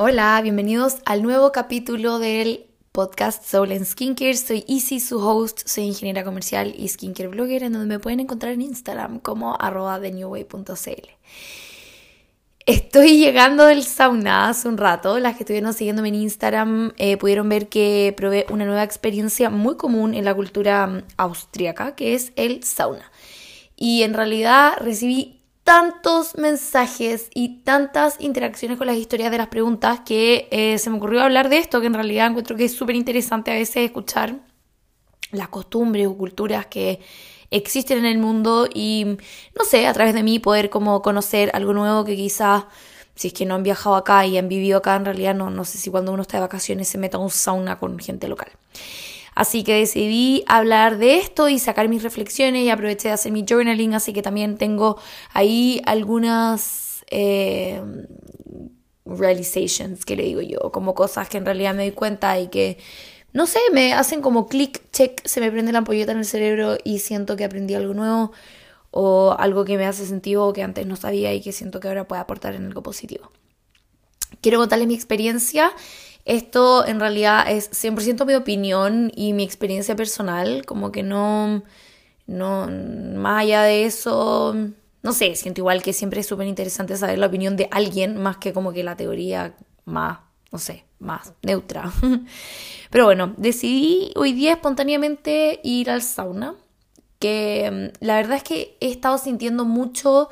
Hola, bienvenidos al nuevo capítulo del podcast Soul and Skincare. Soy Easy, su host, soy ingeniera comercial y skincare blogger, en donde me pueden encontrar en Instagram como arroba thenewway.cl. Estoy llegando del sauna hace un rato. Las que estuvieron siguiéndome en Instagram eh, pudieron ver que probé una nueva experiencia muy común en la cultura mm, austríaca, que es el sauna. Y en realidad recibí tantos mensajes y tantas interacciones con las historias de las preguntas que eh, se me ocurrió hablar de esto, que en realidad encuentro que es súper interesante a veces escuchar las costumbres o culturas que existen en el mundo y no sé, a través de mí poder como conocer algo nuevo que quizás si es que no han viajado acá y han vivido acá, en realidad no, no sé si cuando uno está de vacaciones se meta a un sauna con gente local. Así que decidí hablar de esto y sacar mis reflexiones y aproveché de hacer mi journaling, así que también tengo ahí algunas eh, realizations, que le digo yo, como cosas que en realidad me doy cuenta y que, no sé, me hacen como clic, check, se me prende la ampolleta en el cerebro y siento que aprendí algo nuevo o algo que me hace sentido o que antes no sabía y que siento que ahora puede aportar en algo positivo. Quiero contarles mi experiencia esto en realidad es 100% mi opinión y mi experiencia personal, como que no, no, más allá de eso, no sé, siento igual que siempre es súper interesante saber la opinión de alguien más que como que la teoría más, no sé, más neutra. Pero bueno, decidí hoy día espontáneamente ir al sauna, que mm, la verdad es que he estado sintiendo mucho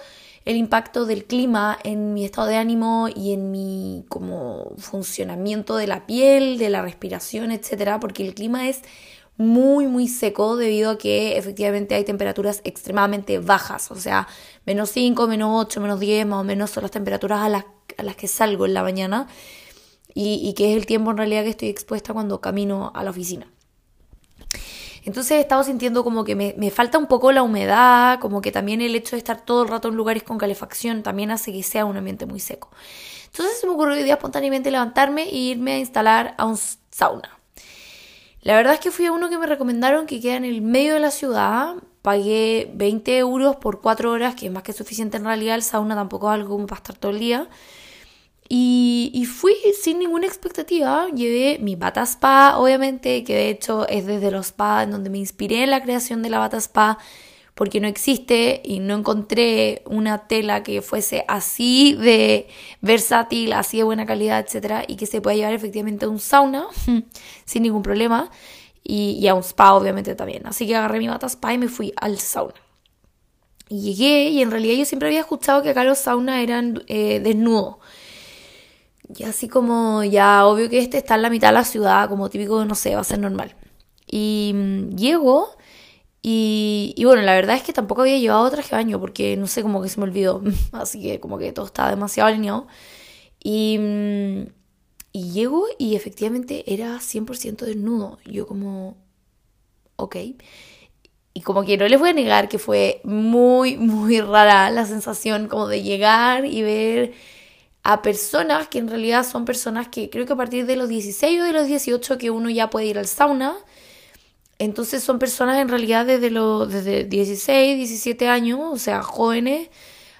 el impacto del clima en mi estado de ánimo y en mi como funcionamiento de la piel, de la respiración, etcétera, porque el clima es muy muy seco debido a que efectivamente hay temperaturas extremadamente bajas, o sea, menos 5, menos 8, menos 10 más o menos son las temperaturas a las, a las que salgo en la mañana y, y que es el tiempo en realidad que estoy expuesta cuando camino a la oficina. Entonces he estado sintiendo como que me, me, falta un poco la humedad, como que también el hecho de estar todo el rato en lugares con calefacción también hace que sea un ambiente muy seco. Entonces se me ocurrió hoy día espontáneamente levantarme e irme a instalar a un sauna. La verdad es que fui a uno que me recomendaron que queda en el medio de la ciudad. Pagué 20 euros por 4 horas, que es más que suficiente en realidad. El sauna tampoco es algo como para estar todo el día. Y, fui sin ninguna expectativa. Llevé mi bata spa, obviamente, que de hecho es desde los spa en donde me inspiré en la creación de la bata spa, porque no existe y no encontré una tela que fuese así de versátil, así de buena calidad, etcétera, y que se pueda llevar efectivamente a un sauna sin ningún problema y, a un spa, obviamente, también. Así que agarré mi bata spa y me fui al sauna. Y llegué, y en realidad yo siempre había escuchado que acá los saunas eran eh, desnudos. Y así como ya obvio que este está en la mitad de la ciudad, como típico, no sé, va a ser normal. Y mm, llego y, bueno, la verdad es que tampoco había llevado traje de baño porque no sé, como que se me olvidó. Así que como que todo estaba demasiado alineado. Y, mm, y llego y efectivamente era 100% desnudo. Yo como, ok. Y como que no les voy a negar que fue muy, muy rara la sensación como de llegar y ver a personas que en realidad son personas que creo que a partir de los 16 o de los 18 que uno ya puede ir al sauna. Entonces son personas en realidad desde los desde 16, 17 años, o sea, jóvenes,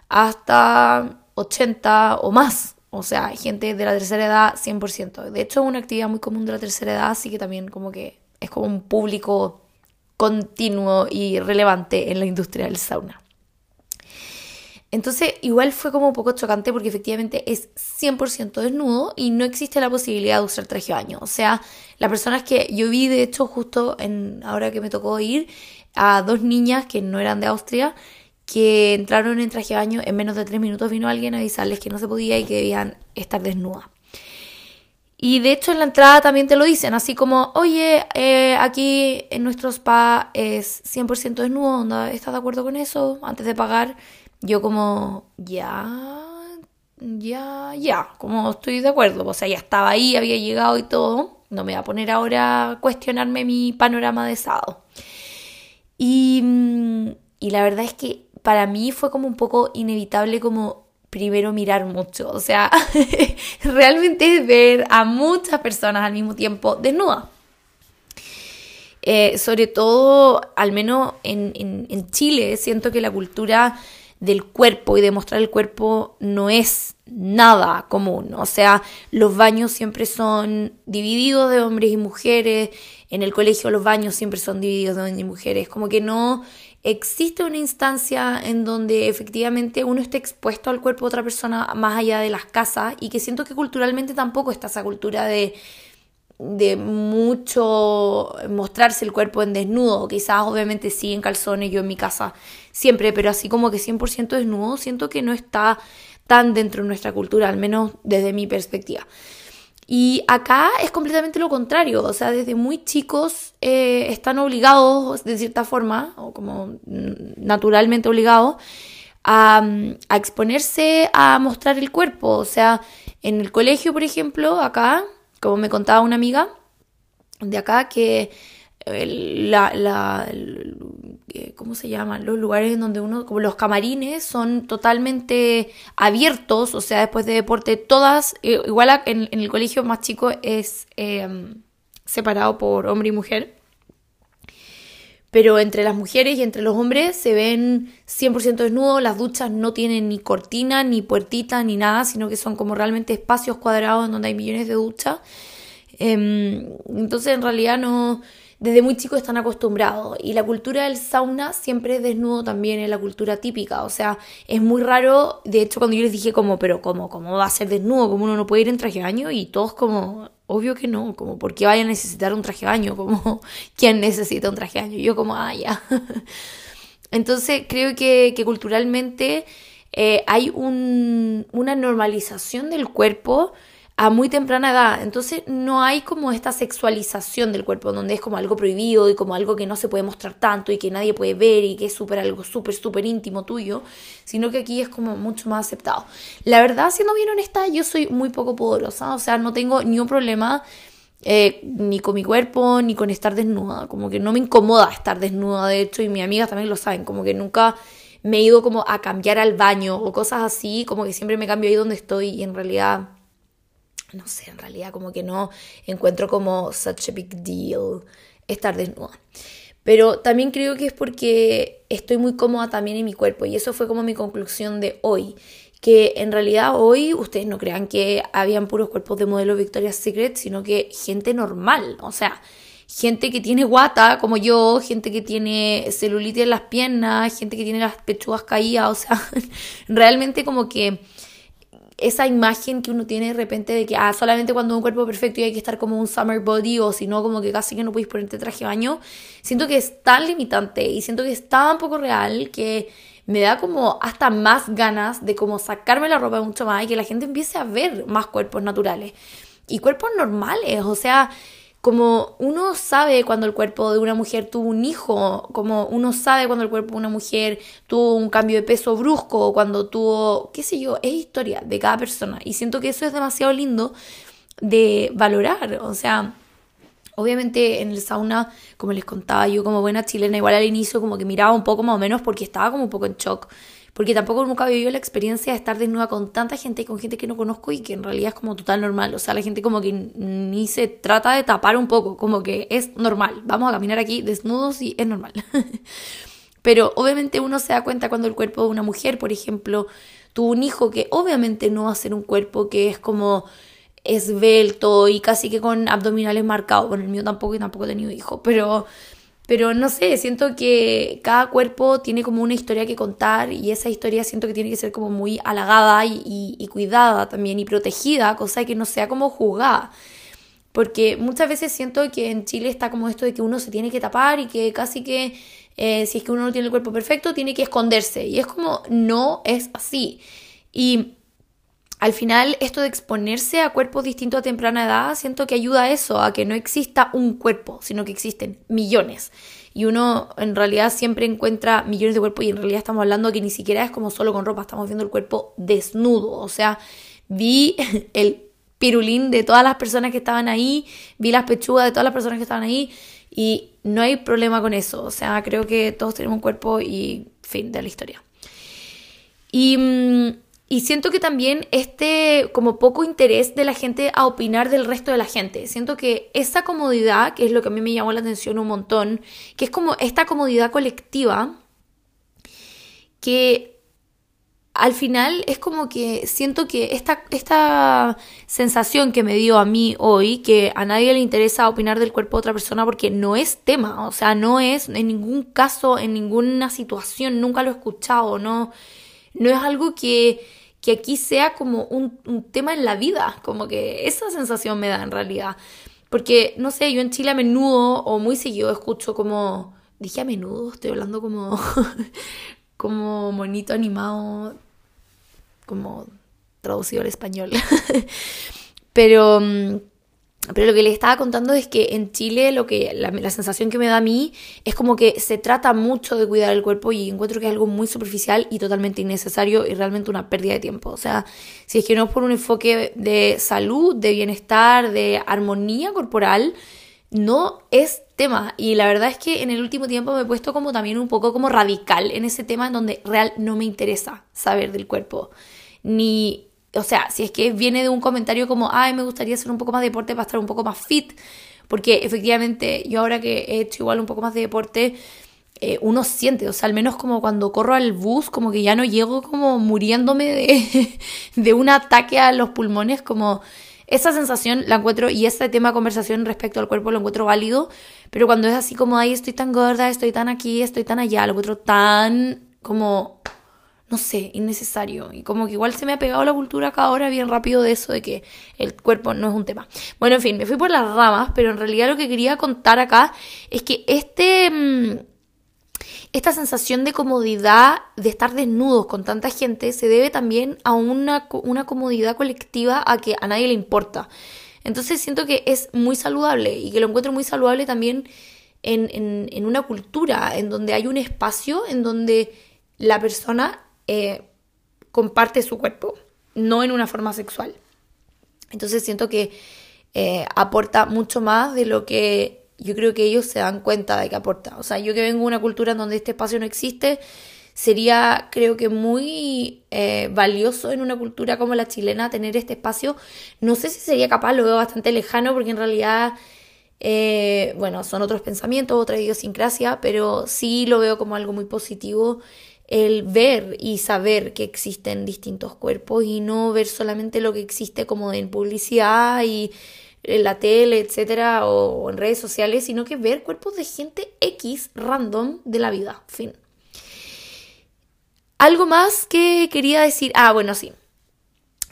hasta 80 o más. O sea, gente de la tercera edad 100%. De hecho, es una actividad muy común de la tercera edad, así que también como que es como un público continuo y relevante en la industria del sauna. Entonces, igual fue como un poco chocante porque efectivamente es 100% desnudo y no existe la posibilidad de usar traje de baño. O sea, las personas que yo vi, de hecho, justo en ahora que me tocó ir, a dos niñas que no eran de Austria, que entraron en traje de baño, en menos de tres minutos vino alguien a avisarles que no se podía y que debían estar desnudas. Y de hecho en la entrada también te lo dicen, así como, oye, eh, aquí en nuestro spa es 100% desnudo, ¿estás de acuerdo con eso? Antes de pagar yo como, ya, ya, ya, como estoy de acuerdo, o sea, ya estaba ahí, había llegado y todo, no me voy a poner ahora a cuestionarme mi panorama de sábado. Y, mm, y la verdad es que para mí fue como un poco inevitable como primero mirar mucho, o sea, realmente ver a muchas personas al mismo tiempo desnudas. Eh, sobre todo, al menos en, en, en Chile, siento que la cultura del cuerpo y de mostrar el cuerpo no es nada común. O sea, los baños siempre son divididos de hombres y mujeres, en el colegio los baños siempre son divididos de hombres y mujeres, como que no existe una instancia en donde efectivamente uno esté expuesto al cuerpo de otra persona más allá de las casas y que siento que culturalmente tampoco está esa cultura de de mucho mostrarse el cuerpo en desnudo, quizás obviamente sí en calzones, yo en mi casa siempre, pero así como que 100% desnudo, siento que no está tan dentro de nuestra cultura, al menos desde mi perspectiva. Y acá es completamente lo contrario, o sea, desde muy chicos eh, están obligados, de cierta forma, o como naturalmente obligados, a, a exponerse a mostrar el cuerpo. O sea, en el colegio, por ejemplo, acá como me contaba una amiga de acá, que la, la, eh, ¿cómo se llaman? Los lugares en donde uno, como los camarines, son totalmente abiertos, o sea, después de deporte, todas, eh, igual en, el colegio más chico es em, separado por hombre y mujer, pero entre las mujeres y entre los hombres se ven 100% desnudos, las duchas no tienen ni cortina, ni puertita, ni nada, sino que son como realmente espacios cuadrados en donde hay millones de duchas. Em, entonces en realidad no, desde muy chicos están acostumbrados y la cultura del sauna siempre es desnudo también en la cultura típica, o sea, es muy raro, de hecho cuando yo les dije como, pero ¿cómo, cómo va a ser desnudo? ¿Cómo uno no puede ir en traje de baño? Y todos como, obvio que no, como, ¿por qué vaya a necesitar un traje de baño? Como, ¿quién necesita un traje de baño? Yo como, ah, ya. Entonces creo que, que culturalmente eh, hay un, una normalización del cuerpo a muy temprana edad. Entonces no hay como esta sexualización del cuerpo, donde es como algo prohibido y como algo que no se puede mostrar tanto y que nadie puede ver y que es súper algo súper, súper íntimo tuyo, sino que aquí es como mucho más aceptado. La verdad, siendo bien honesta, yo soy muy poco poderosa, o sea, no tengo ni un problema. Eh, ni con mi cuerpo, ni con estar desnuda, como que no me incomoda estar desnuda, de hecho, y mis amigas también lo saben, como que nunca me he ido como a cambiar al baño o cosas así, como que siempre me cambio ahí donde estoy y en realidad no sé, en realidad como que no encuentro como such a big deal estar desnuda. Pero también creo que es porque estoy muy cómoda también en mi cuerpo y eso fue como mi conclusión de hoy. Que en realidad hoy ustedes no crean que habían puros cuerpos de modelo Victoria's Secret, sino que gente normal, o sea, gente que tiene guata como yo, gente que tiene celulitis en las piernas, gente que tiene las pechugas caídas, o sea, realmente como que esa imagen que uno tiene de repente de que ah, solamente cuando un cuerpo perfecto y hay que estar como un summer body o si no como que casi que no podéis ponerte traje de baño, siento que es tan limitante y siento que es tan poco real que me da como hasta más ganas de como sacarme la ropa mucho más y que la gente empiece a ver más cuerpos naturales. Y cuerpos normales, o sea, como uno sabe cuando el cuerpo de una mujer tuvo un hijo, como uno sabe cuando el cuerpo de una mujer tuvo un cambio de peso brusco, cuando tuvo, qué sé yo, es historia de cada persona. Y siento que eso es demasiado lindo de valorar. O sea, obviamente en el sauna, como les contaba yo como buena chilena, igual al inicio como que miraba un poco más o menos porque estaba como un poco en shock porque tampoco nunca vivido la experiencia de estar desnuda con tanta gente y con gente que no conozco y que en realidad es como total normal. O sea, la gente como que ni se trata de tapar un poco, como que es normal. Vamos a caminar aquí desnudos y es normal. Pero obviamente uno se da cuenta cuando el cuerpo de una mujer, por ejemplo, tuvo un hijo que obviamente no va a ser un cuerpo que es como esbelto y casi que con abdominales marcados. Bueno, el mío tampoco y tampoco he tenido hijo, pero pero no sé, siento que cada cuerpo tiene como una historia que contar y esa historia siento que tiene que ser como muy halagada y, cuidada también y protegida, cosa que no sea como juzgada. Porque muchas veces siento que en Chile está como esto de que uno se tiene que tapar y que casi que eh, si es que uno no tiene el cuerpo perfecto, tiene que esconderse. Y es como, no es así. Y al final esto de exponerse a cuerpos distintos a temprana edad, siento que ayuda a eso, a que no exista un cuerpo, sino que existen millones. Y uno en realidad siempre encuentra millones de cuerpos y en realidad estamos hablando que ni siquiera es como solo con ropa, estamos viendo el cuerpo desnudo. O sea, vi el pirulín de todas las personas que estaban ahí, vi las pechugas de todas las personas que estaban ahí y no hay problema con eso. O sea, creo que todos tenemos un cuerpo y fin de la historia. Y mm, y siento que también este como poco interés de la gente a opinar del resto de la gente. Siento que esa comodidad, que es lo que a mí me llamó la atención un montón, que es como esta comodidad colectiva, que al final es como que siento que esta, esta sensación que me dio a mí hoy, que a nadie le interesa opinar del cuerpo de otra persona porque no es tema, o sea, no es en ningún caso, en ninguna situación, nunca lo he escuchado, no, no es algo que, que aquí sea como un, un tema en la vida, como que esa sensación me da en realidad. Porque, no sé, yo en Chile a menudo o muy seguido escucho como... Dije a menudo, estoy hablando como, como monito animado como traducido al español. pero, mm, pero lo que le estaba contando es que en Chile lo que la, la, sensación que me da a mí es como que se trata mucho de cuidar el cuerpo y encuentro que es algo muy superficial y totalmente innecesario y realmente una pérdida de tiempo. O sea, si es que no es por un enfoque de salud, de bienestar, de armonía corporal, no es tema. Y la verdad es que en el último tiempo me he puesto como también un poco como radical en ese tema en donde real no me interesa saber del cuerpo ni, o sea, si es que viene de un comentario como, ay, me gustaría hacer un poco más de deporte para estar un poco más fit, porque efectivamente yo ahora que he hecho igual un poco más de deporte, eh, uno siente, o sea, al menos como cuando corro al bus, como que ya no llego como muriéndome de, de un ataque a los pulmones, como esa sensación la encuentro y este tema de conversación respecto al cuerpo lo encuentro válido, pero cuando es así como, ay, estoy tan gorda, estoy tan aquí, estoy tan allá, lo encuentro tan como no sé, innecesario. Y como que igual se me ha pegado la cultura acá ahora bien rápido de eso de que el cuerpo no es un tema. Bueno, en fin, me fui por las ramas, pero en realidad lo que quería contar acá es que este... Mm, esta sensación de comodidad de estar desnudos con tanta gente se debe también a una, una comodidad colectiva a que a nadie le importa. Entonces siento que es muy saludable y que lo encuentro muy saludable también en, en, en una cultura, en donde hay un espacio en donde la persona eh, comparte su cuerpo, no en una forma sexual. Entonces siento que eh, aporta mucho más de lo que yo creo que ellos se dan cuenta de que aporta. O sea, yo que vengo de una cultura en donde este espacio no existe, sería creo que muy eh, valioso en una cultura como la chilena tener este espacio. No sé si sería capaz, lo veo bastante lejano porque en realidad, bueno, son otros pensamientos, otra idiosincrasia, pero sí lo veo como algo muy positivo el ver y saber que existen distintos cuerpos y no ver solamente lo que existe como en publicidad y en la tele, etcétera, o en redes sociales, sino que ver cuerpos de gente X random de la vida. Fin. Algo más que quería decir. Ah, bueno, sí.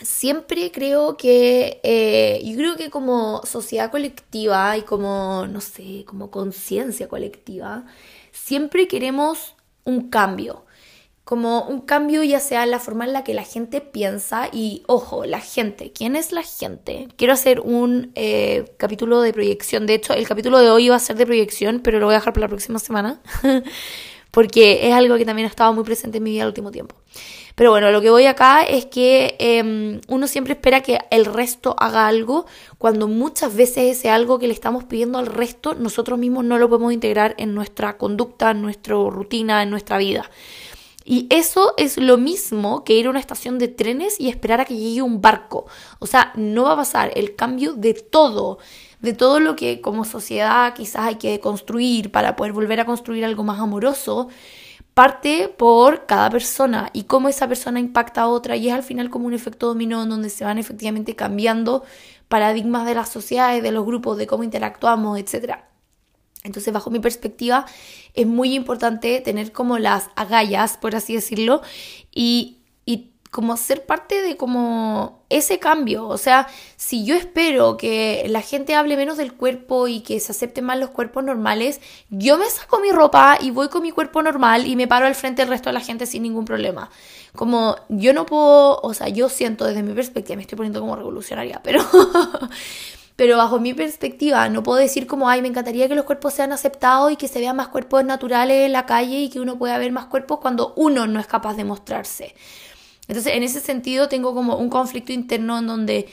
Siempre creo que, eh, yo creo que como sociedad colectiva y como, no sé, como conciencia colectiva, siempre queremos un cambio como un cambio ya sea la forma en la que la gente piensa y ojo, la gente, ¿quién es la gente? Quiero hacer un eh, capítulo de proyección, de hecho el capítulo de hoy iba a ser de proyección, pero lo voy a dejar para la próxima semana, porque es algo que también ha estado muy presente en mi vida el último tiempo. Pero bueno, lo que voy acá es que em, uno siempre espera que el resto haga algo, cuando muchas veces ese algo que le estamos pidiendo al resto, nosotros mismos no lo podemos integrar en nuestra conducta, en nuestra rutina, en nuestra vida. Y eso es lo mismo que ir a una estación de trenes y esperar a que llegue un barco. O sea, no va a pasar el cambio de todo, de todo lo que como sociedad quizás hay que construir para poder volver a construir algo más amoroso, parte por cada persona y cómo esa persona impacta a otra y es al final como un efecto dominó en donde se van efectivamente cambiando paradigmas de las sociedades, de los grupos, de cómo interactuamos, etcétera. Entonces, bajo mi perspectiva, es muy importante tener como las agallas, por así decirlo, y, y como ser parte de como ese cambio. O sea, si yo espero que la gente hable menos del cuerpo y que se acepten más los cuerpos normales, yo me saco mi ropa y voy con mi cuerpo normal y me paro al frente del resto de la gente sin ningún problema. Como yo no puedo, o sea, yo siento desde mi perspectiva, me estoy poniendo como revolucionaria, pero pero bajo mi perspectiva no puedo decir como, ay, me encantaría que los cuerpos sean aceptados y que se vean más cuerpos naturales en la calle y que uno pueda ver más cuerpos cuando uno no es capaz de mostrarse. Entonces, en ese sentido, tengo como un conflicto interno en donde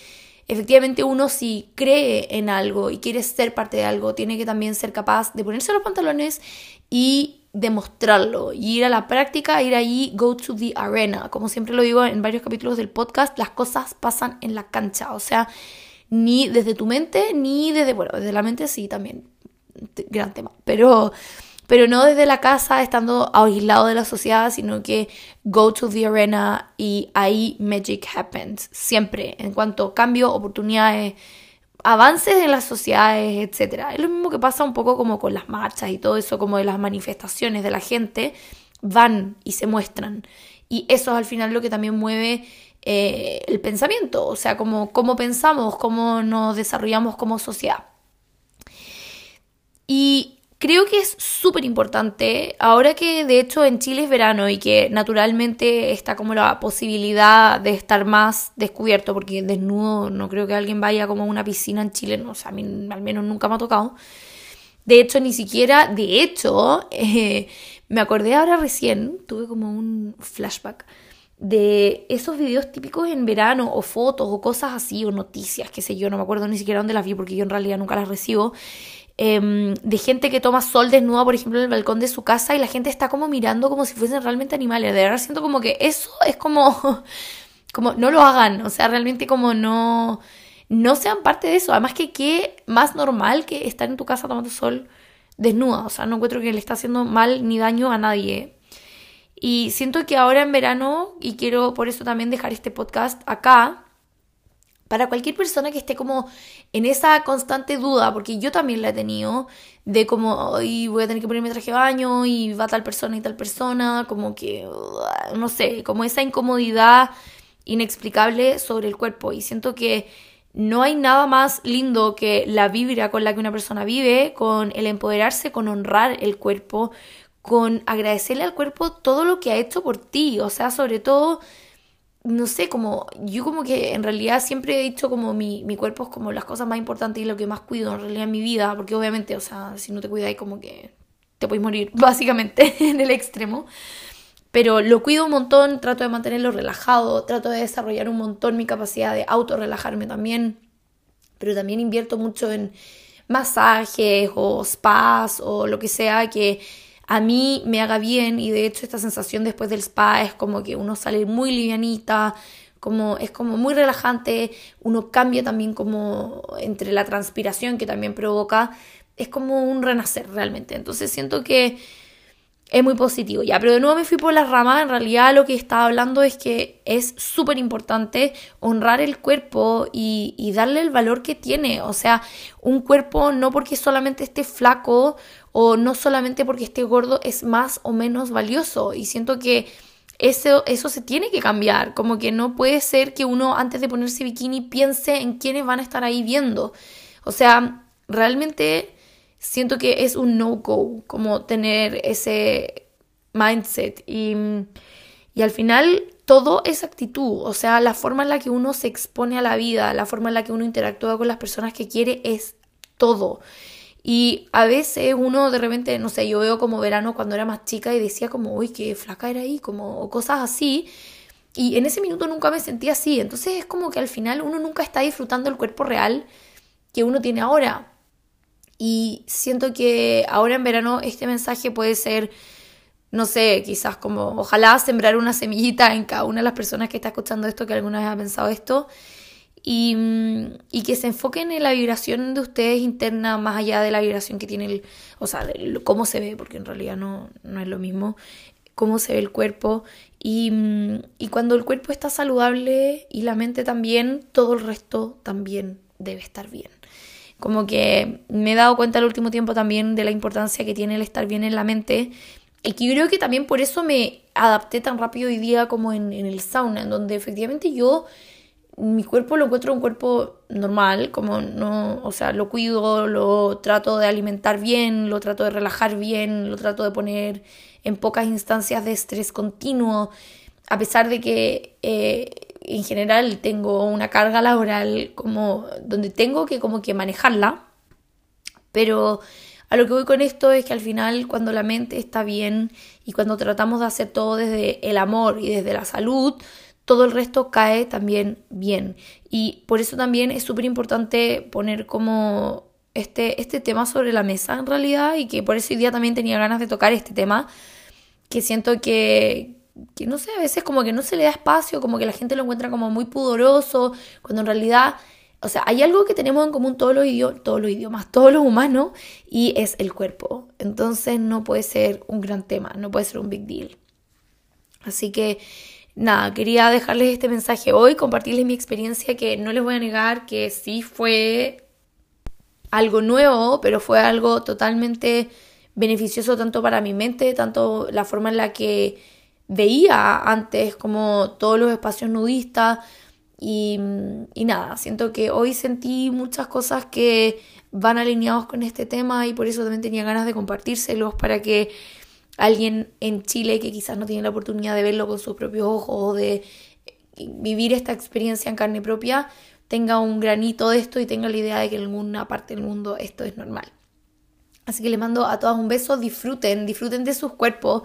efectivamente uno si cree en algo y quiere ser parte de algo, tiene que también ser capaz de ponerse los pantalones y demostrarlo, y ir a la práctica, ir ahí, go to the arena. Como siempre lo digo en varios capítulos del podcast, las cosas pasan en la cancha, o sea, ni desde tu mente, ni desde, bueno, desde la mente sí también, gran tema, pero, pero no desde la casa estando aislado de la sociedad, sino que go to the arena y ahí magic happens, siempre, en cuanto cambio, oportunidades, avances en las sociedades, etc. Es lo mismo que pasa un poco como con las marchas y todo eso, como de las manifestaciones de la gente, van y se muestran. Y eso es al final lo que también mueve eh, el pensamiento, o sea, cómo, cómo pensamos, cómo nos desarrollamos como sociedad. Y creo que es súper importante, ahora que de hecho en Chile es verano y que naturalmente está como la posibilidad de estar más descubierto, porque desnudo no creo que alguien vaya como a una piscina en Chile, no, o sea, a mí al menos nunca me ha tocado. De hecho, ni siquiera, de hecho, eh, me acordé ahora recién, tuve como un flashback de esos videos típicos en verano o fotos o cosas así o noticias, qué sé yo, no me acuerdo ni siquiera dónde las vi porque yo en realidad nunca las recibo, em, de gente que toma sol desnuda, por ejemplo, en el balcón de su casa y la gente está como mirando como si fuesen realmente animales. De verdad siento como que eso es como, como no lo hagan, o sea, realmente como no, no sean parte de eso. Además que qué más normal que estar en tu casa tomando sol desnuda, o sea, no encuentro que le está haciendo mal ni daño a nadie. Y siento que ahora en verano, y quiero por eso también dejar este podcast acá, para cualquier persona que esté como en esa constante duda, porque yo también la he tenido, de como, hoy voy a tener que ponerme traje de baño y va tal persona y tal persona, como que, no sé, como esa incomodidad inexplicable sobre el cuerpo. Y siento que no hay nada más lindo que la vibra con la que una persona vive, con el empoderarse, con honrar el cuerpo, con agradecerle al cuerpo todo lo que ha hecho por ti, o sea, sobre todo, no sé, como yo como que en realidad siempre he dicho como mi, mi cuerpo es como las cosas más importantes y lo que más cuido en realidad en mi vida, porque obviamente, o sea, si no te cuidas como que te puedes morir, básicamente, en el extremo. Pero lo cuido un montón, trato de mantenerlo relajado, trato de desarrollar un montón mi capacidad de autorrelajarme también, pero también invierto mucho en masajes o spas o lo que sea que a mí me haga bien y de hecho esta sensación después del spa es como que uno sale muy livianita, como es como muy relajante, uno cambia también como entre la transpiración que también provoca, es como un renacer realmente. Entonces siento que es muy positivo. Ya, pero de nuevo me fui por las ramas. En realidad lo que estaba hablando es que es súper importante honrar el cuerpo y, y, darle el valor que tiene. O sea, un cuerpo no porque solamente esté flaco o no solamente porque esté gordo es más o menos valioso. Y siento que eso, eso se tiene que cambiar. Como que no puede ser que uno antes de ponerse bikini piense en quiénes van a estar ahí viendo. O sea, realmente siento que es un no-go, como tener ese mindset. Y, y, al final todo es actitud, o sea, la forma en la que uno se expone a la vida, la forma en la que uno interactúa con las personas que quiere es todo. Y a veces uno de repente, no sé, yo veo como verano cuando era más chica y decía como, uy, qué flaca era ahí, como cosas así. Y en ese minuto nunca me sentía así. Entonces es como que al final uno nunca está disfrutando el cuerpo real que uno tiene ahora. Y siento que ahora en verano este mensaje puede ser, no sé, quizás como ojalá sembrar una semillita en cada una de las personas que está escuchando esto, que alguna vez ha pensado esto, y, mm, y que se enfoquen en la vibración de ustedes interna, más allá de la vibración que tiene el, o sea, cómo se ve, porque en realidad no, no es lo mismo, cómo se ve el cuerpo. Y, mm, y cuando el cuerpo está saludable y la mente también, todo el resto también debe estar bien. Como que me he dado cuenta el último tiempo también de la importancia que tiene el estar bien en la mente. Y que creo que también por eso me adapté tan rápido hoy día como en, el sauna, en donde efectivamente yo mi cuerpo lo encuentro un cuerpo normal, como no, o sea, lo cuido, lo trato de alimentar bien, lo trato de relajar bien, lo trato de poner en pocas instancias de estrés continuo, a pesar de que eh, en general tengo una carga laboral como donde tengo que como que manejarla, pero a lo que voy con esto es que al final cuando la mente está bien y cuando tratamos de hacer todo desde el amor y desde la salud, todo el resto cae también bien. Y por eso también es súper importante poner como este, este tema sobre la mesa en realidad y que por ese día también tenía ganas de tocar este tema, que siento que, que no sé, a veces como que no se le da espacio, como que la gente lo encuentra como muy pudoroso, cuando en realidad o sea, hay algo que tenemos en común todos los, todos los idiomas, todos los humanos, y es el cuerpo. Entonces no puede ser un gran tema, no puede ser un big deal. Así que nada, quería dejarles este mensaje hoy, compartirles mi experiencia que no les voy a negar que sí fue algo nuevo, pero fue algo totalmente beneficioso tanto para mi mente, tanto la forma en la que veía antes como todos los espacios nudistas. Y, y nada, siento que hoy sentí muchas cosas que van alineados con este tema y por eso también tenía ganas de compartírselos para que alguien en Chile que quizás no tiene la oportunidad de verlo con sus propios ojos o de vivir esta experiencia en carne propia, tenga un granito de esto y tenga la idea de que en alguna parte del mundo esto es normal. Así que les mando a todas un beso, disfruten, disfruten de sus cuerpos,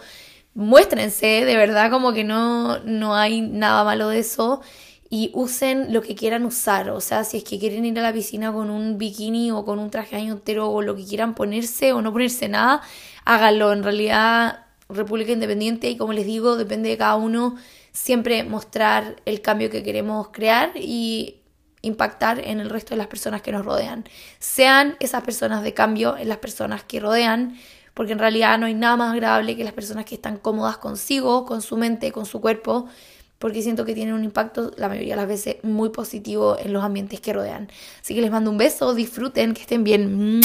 muéstrense, de verdad como que no, no hay nada malo de eso y usen lo que quieran usar. O sea, si es que quieren ir a la piscina con un bikini o con un traje año entero o lo que quieran ponerse o no ponerse nada, háganlo. En realidad, República Independiente, y como les digo, depende de cada uno siempre mostrar el cambio que queremos crear y impactar en el resto de las personas que nos rodean. Sean esas personas de cambio en las personas que rodean, porque en realidad no hay nada más agradable que las personas que están cómodas consigo, con su mente, con su cuerpo porque siento que tienen un impacto la mayoría de las veces muy positivo en los ambientes que rodean. Así que les mando un beso, disfruten, que estén bien.